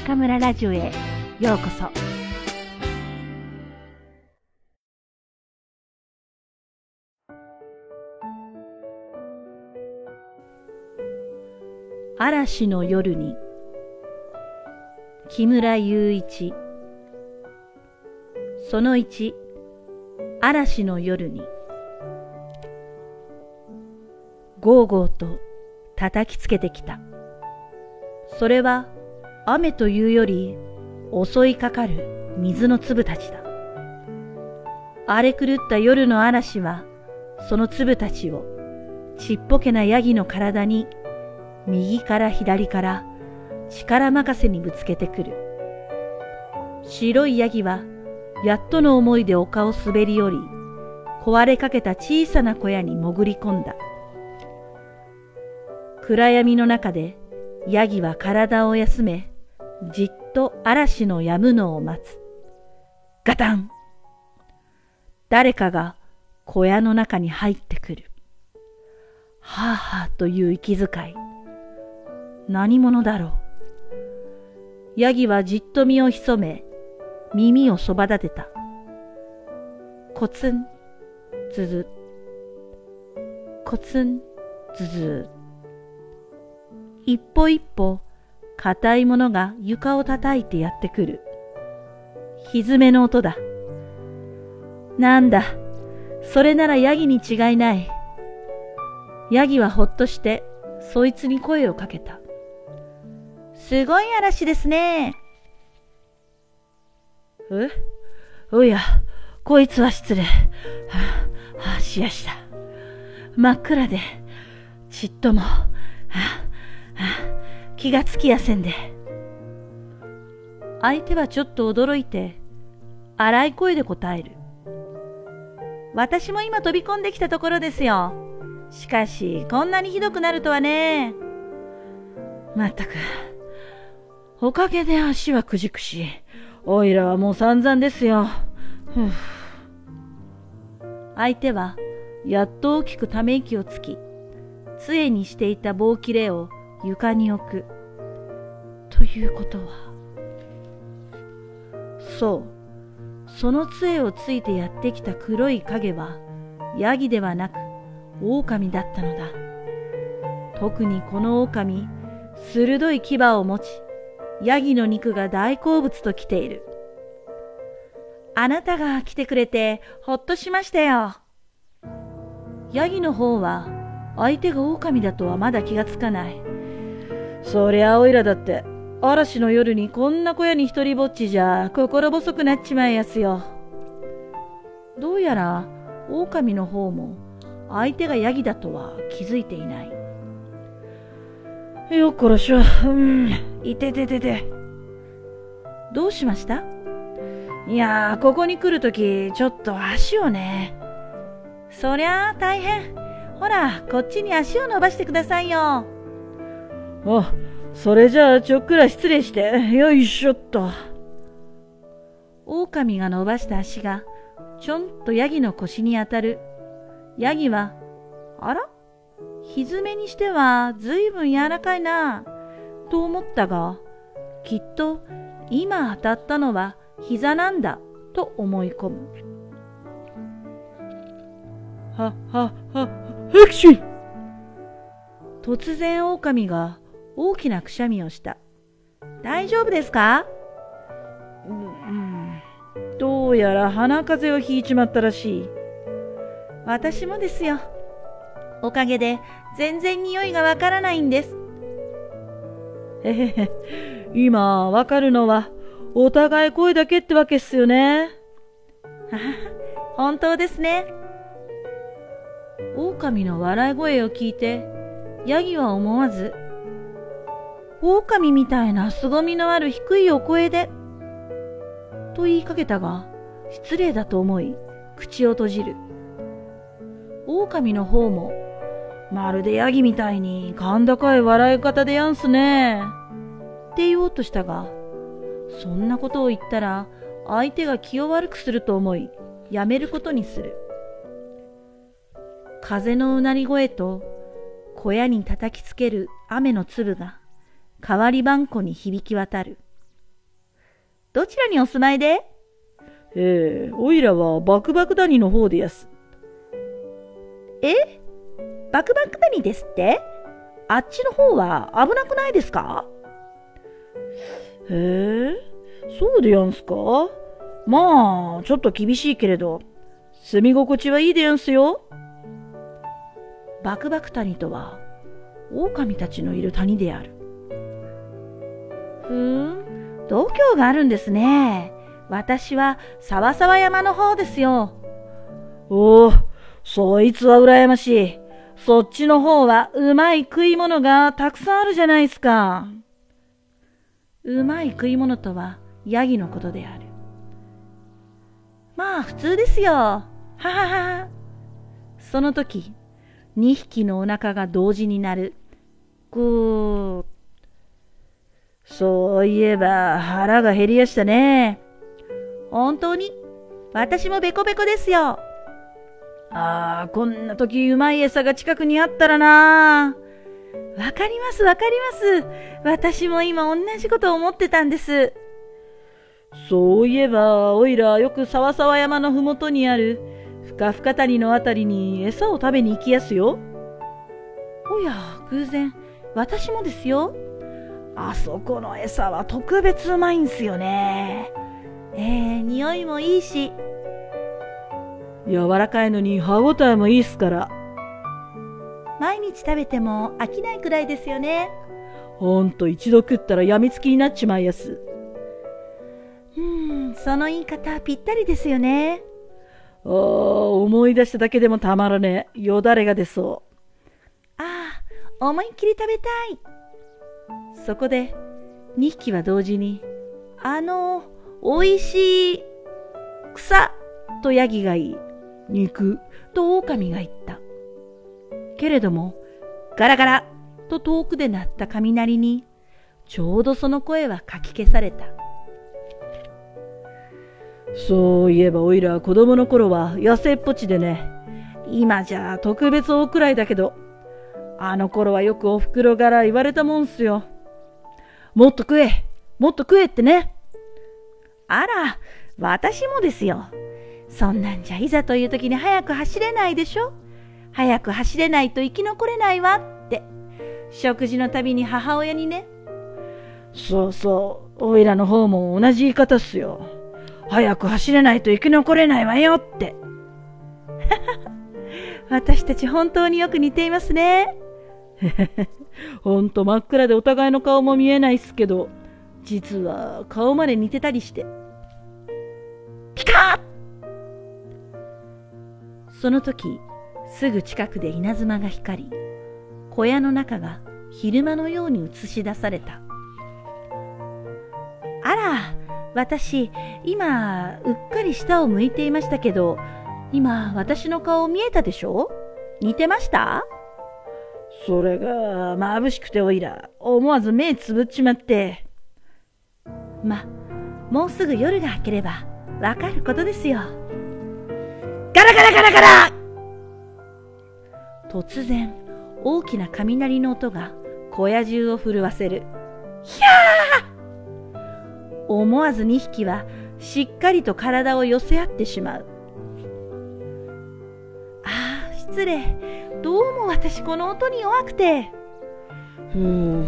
中村ラジオへ。ようこそ。嵐の夜に木村雄一。その1嵐の夜にゴーゴーと叩きつけてきた。それは雨というより襲いかかる水の粒たちだ。荒れ狂った夜の嵐はその粒たちをちっぽけなヤギの体に右から左から力任せにぶつけてくる。白いヤギはやっとの思いで丘を滑り降り、壊れかけた小さな小屋に潜り込んだ。暗闇の中でヤギは体を休め、じっと嵐の止むのを待つ。ガタン誰かが小屋の中に入ってくる。はあはあという息遣い。何者だろう。ヤギはじっと身を潜め、耳をそば立てた。コツン、ズズ。コツン、ズズ。一歩一歩、硬いものが床を叩いてやってくる。歪めの音だ。なんだ、それならヤギに違いない。ヤギはほっとして、そいつに声をかけた。すごい嵐ですね。え？おや、こいつは失礼。はあ、はあ、しやした。真っ暗で、ちっとも、はあ、気がつきやせんで。相手はちょっと驚いて、荒い声で答える。私も今飛び込んできたところですよ。しかし、こんなにひどくなるとはね。まったく、おかげで足はくじくし、おいらはもう散々ですよ。相手は、やっと大きくため息をつき、杖にしていた棒切れを床に置く。ということは、そう、その杖をついてやってきた黒い影は、ヤギではなく、狼だったのだ。特にこの狼、鋭い牙を持ち、ヤギの肉が大好物と来ている。あなたが来てくれてほっとしましたよ。ヤギの方は相手が狼だとはまだ気がつかない。そりゃおいらだって、嵐の夜にこんな小屋に一人ぼっちじゃ心細くなっちまいやすよ。どうやら狼の方も相手がヤギだとは気づいていない。よっこらしょ、うん、いてててて。どうしました？いや、ここに来るとき、ちょっと足をね。そりゃあ大変。ほら、こっちに足を伸ばしてくださいよ。あ、それじゃあちょっくら失礼して、よいしょっと。狼が伸ばした足が、ちょんとヤギの腰に当たる。ヤギは、あら？蹄にしてはずいぶん柔らかいな、と思ったが、きっと今当たったのは膝なんだ、と思い込む。は、は、は、ヘクシー突然狼が大きなくしゃみをした。大丈夫ですか、うん、どうやら鼻風邪をひいちまったらしい。私もですよ。おかげで全然匂いがわからないんです。へへへ、今わかるのはお互い声だけってわけっすよね。本当ですね。狼の笑い声を聞いて、ヤギは思わず狼みたいな凄みのある低いお声で、と言いかけたが、失礼だと思い、口を閉じる。狼の方も、まるでヤギみたいに甲高い笑い方でやんすね。って言おうとしたが、そんなことを言ったら、相手が気を悪くすると思い、やめることにする。風のうなり声と、小屋に叩きつける雨の粒が、代わりばんこに響き渡る。どちらにお住まいで？ええおいらはバクバク谷の方でやす。え？バクバク谷ですって？あっちの方は危なくないですか？へえ、そうでやんすか？まあ、ちょっと厳しいけれど、住み心地はいいでやんすよ。バクバク谷とは、狼たちのいる谷である。ふーん、度胸があるんですね。私は、さわさわ山の方ですよ。おお、そいつは羨ましい。そっちの方はうまい食い物がたくさんあるじゃないすか。うまい食い物とはヤギのことである。まあ普通ですよ。ははは。その時、二匹のお腹が同時になる。ぐー。そういえば腹が減りやしたね。本当に？私もベコベコですよ。ああ、こんな時うまい餌が近くにあったらな。わかりますわかります。私も今同じこと思ってたんです。そういえば、おいらよく沢沢山のふもとにあるふかふか谷のあたりに餌を食べに行きやすよ。おや、偶然、私もですよ。あそこの餌は特別うまいんすよね。えー、匂いもいいし。柔らかいのに歯ごたえもいいっすから。毎日食べても飽きないくらいですよね。ほんと一度食ったらやみつきになっちまいやす。うーん、その言い方ぴったりですよね。ああ、思い出しただけでもたまらねえ。よだれが出そう。ああ、思いっきり食べたい。そこで、2匹は同時に、あの、美味しい、草、とヤギが言い、肉、と狼が言った。けれども、ガラガラ、と遠くで鳴った雷に、ちょうどその声はかき消された。そういえばおいら子供の頃は野生っぽちでね。今じゃ特別大くらいだけど、あの頃はよくお袋から言われたもんすよ。もっと食えもっと食えってね。あら、私もですよ。そんなんじゃいざという時に早く走れないでしょ早く走れないと生き残れないわって。食事のたびに母親にね。そうそう、おいらの方も同じ言い方っすよ。早く走れないと生き残れないわよって。私たち本当によく似ていますね。ほんと真っ暗でお互いの顔も見えないっすけど、実は顔まで似てたりして。ピカッその時、すぐ近くで稲妻が光り、小屋の中が昼間のように映し出された。あら、私、今、うっかり下を向いていましたけど、今、私の顔見えたでしょ？似てました？それが、眩しくておいら、思わず目つぶっちまって。ま、もうすぐ夜が明ければ、わかることですよ。ガラガラガラガラ突然、大きな雷の音が小屋中を震わせる。ひゃー思わず2匹はしっかりと体を寄せ合ってしまう。ああ、失礼。どうも私この音に弱くて。ふう、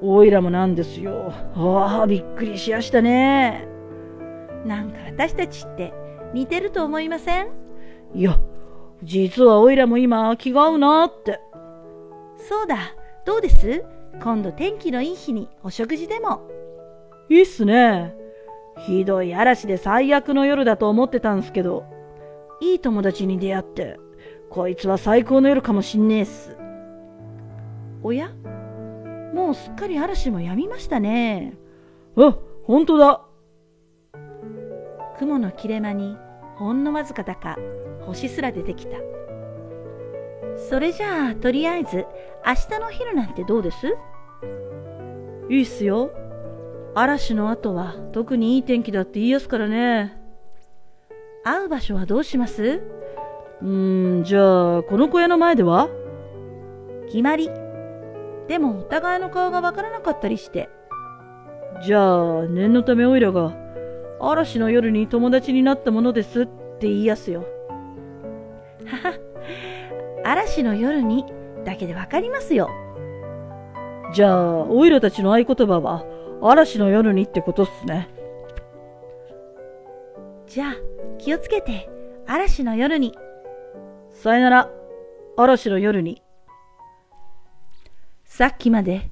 おいらもなんですよ。ああ、びっくりしやしたね。なんか私たちって似てると思いません？いや、実はおいらも今気が合うなって。そうだ、どうです？今度天気のいい日にお食事でも。いいっすね。ひどい嵐で最悪の夜だと思ってたんすけど、いい友達に出会って、こいつは最高の夜かもしんねえっす。おや？もうすっかり嵐も止みましたね。あ、ほんとだ。雲の切れ間にほんのわずかだか星すら出てきた。それじゃあ、とりあえず明日のお昼なんてどうです？いいっすよ。嵐の後は特にいい天気だって言いやすからね。会う場所はどうします？うーん、じゃあ、この小屋の前では？決まり。でもお互いの顔がわからなかったりして。じゃあ、念のためおいらが、嵐の夜に友達になったものですって言いやすよ。はは、嵐の夜にだけでわかりますよ。じゃあ、おいらたちの合言葉は、嵐の夜にってことっすね。じゃあ、気をつけて、嵐の夜に。さよなら、嵐の夜に。さっきまで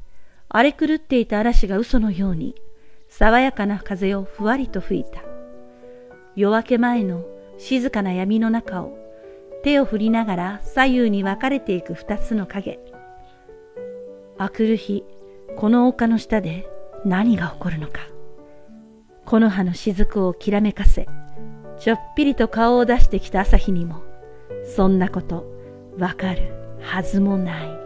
荒れ狂っていた嵐が嘘のように、爽やかな風をふわりと吹いた。夜明け前の静かな闇の中を手を振りながら左右に分かれていく二つの影。あくる日、この丘の下で何が起こるのか。木の葉の雫をきらめかせ、ちょっぴりと顔を出してきた朝日にも、そんなことわかるはずもない。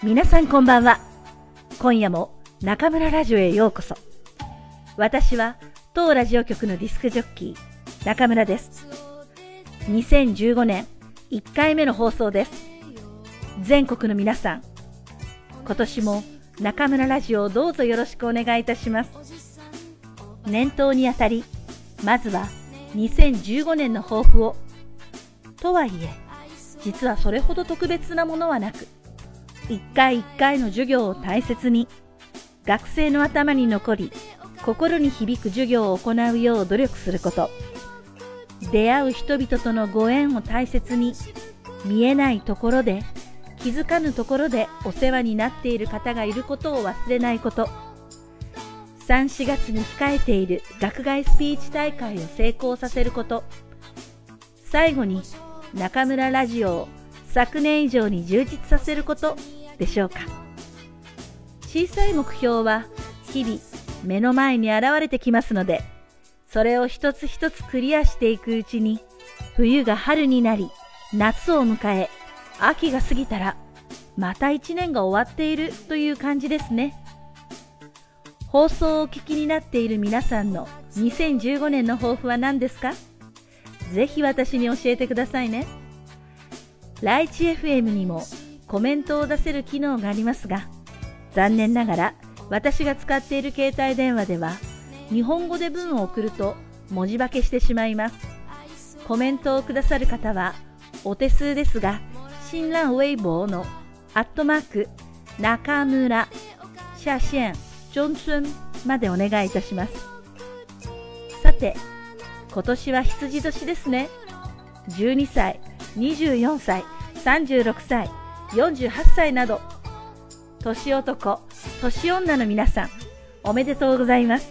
皆さんこんばんは。今夜も中村ラジオへようこそ。私は当ラジオ局のディスクジョッキー、中村です。2015年1回目の放送です。全国の皆さん、今年も中村ラジオをどうぞよろしくお願いいたします。年頭にあたり、まずは2015年の抱負を。とはいえ、実はそれほど特別なものはなく、一回一回の授業を大切に、学生の頭に残り、心に響く授業を行うよう努力すること、出会う人々とのご縁を大切に、見えないところで、気づかぬところでお世話になっている方がいることを忘れないこと、3、4月に控えている学外スピーチ大会を成功させること、最後に中村ラジオを昨年以上に充実させること。でしょうか？小さい目標は日々目の前に現れてきますのでそれを一つ一つクリアしていくうちに冬が春になり夏を迎え秋が過ぎたらまた一年が終わっているという感じですね。放送をお聞きになっている皆さんの2015年の抱負は何ですか？ぜひ私に教えてくださいね。ライチ FM にもコメントを出せる機能がありますが、残念ながら私が使っている携帯電話では、日本語で文を送ると文字化けしてしまいます。コメントをくださる方は、お手数ですが、新浪ウェイボーのアットマーク中村下線ジョンツンまでお願いいたします。さて、今年は羊年ですね。12歳、24歳、36歳、48歳など、年男、年女の皆さん、おめでとうございます。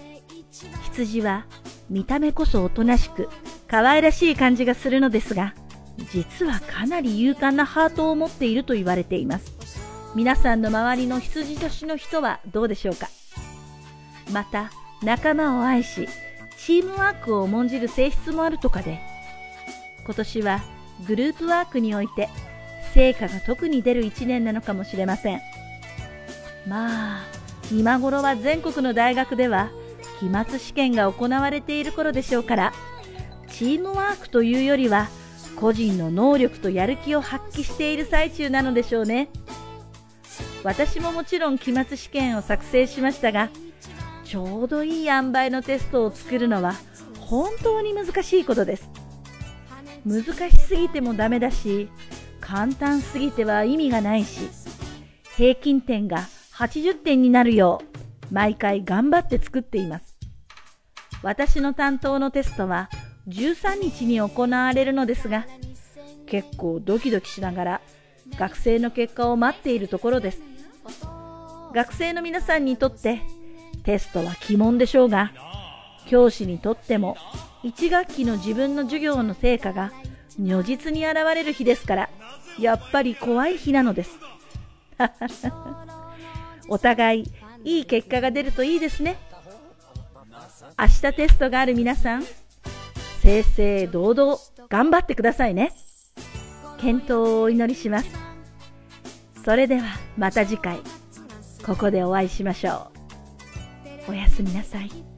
羊は見た目こそおとなしく、可愛らしい感じがするのですが、実はかなり勇敢なハートを持っていると言われています。皆さんの周りの羊年の人はどうでしょうか？また、仲間を愛し、チームワークを重んじる性質もあるとかで、今年はグループワークにおいて成果が特に出る一年なのかもしれません。まあ、今頃は全国の大学では期末試験が行われている頃でしょうから、チームワークというよりは個人の能力とやる気を発揮している最中なのでしょうね。私ももちろん期末試験を作成しましたが、ちょうどいい塩梅のテストを作るのは本当に難しいことです。難しすぎてもダメだし、簡単すぎては意味がないし、平均点が80点になるよう、毎回頑張って作っています。私の担当のテストは13日に行われるのですが、結構ドキドキしながら学生の結果を待っているところです。学生の皆さんにとってテストは鬼門でしょうが、教師にとっても1学期の自分の授業の成果が如実に現れる日ですから、やっぱり怖い日なのです。お互いいい結果が出るといいですね。明日テストがある皆さん、正々堂々頑張ってくださいね。健闘をお祈りします。それではまた次回、ここでお会いしましょう。おやすみなさい。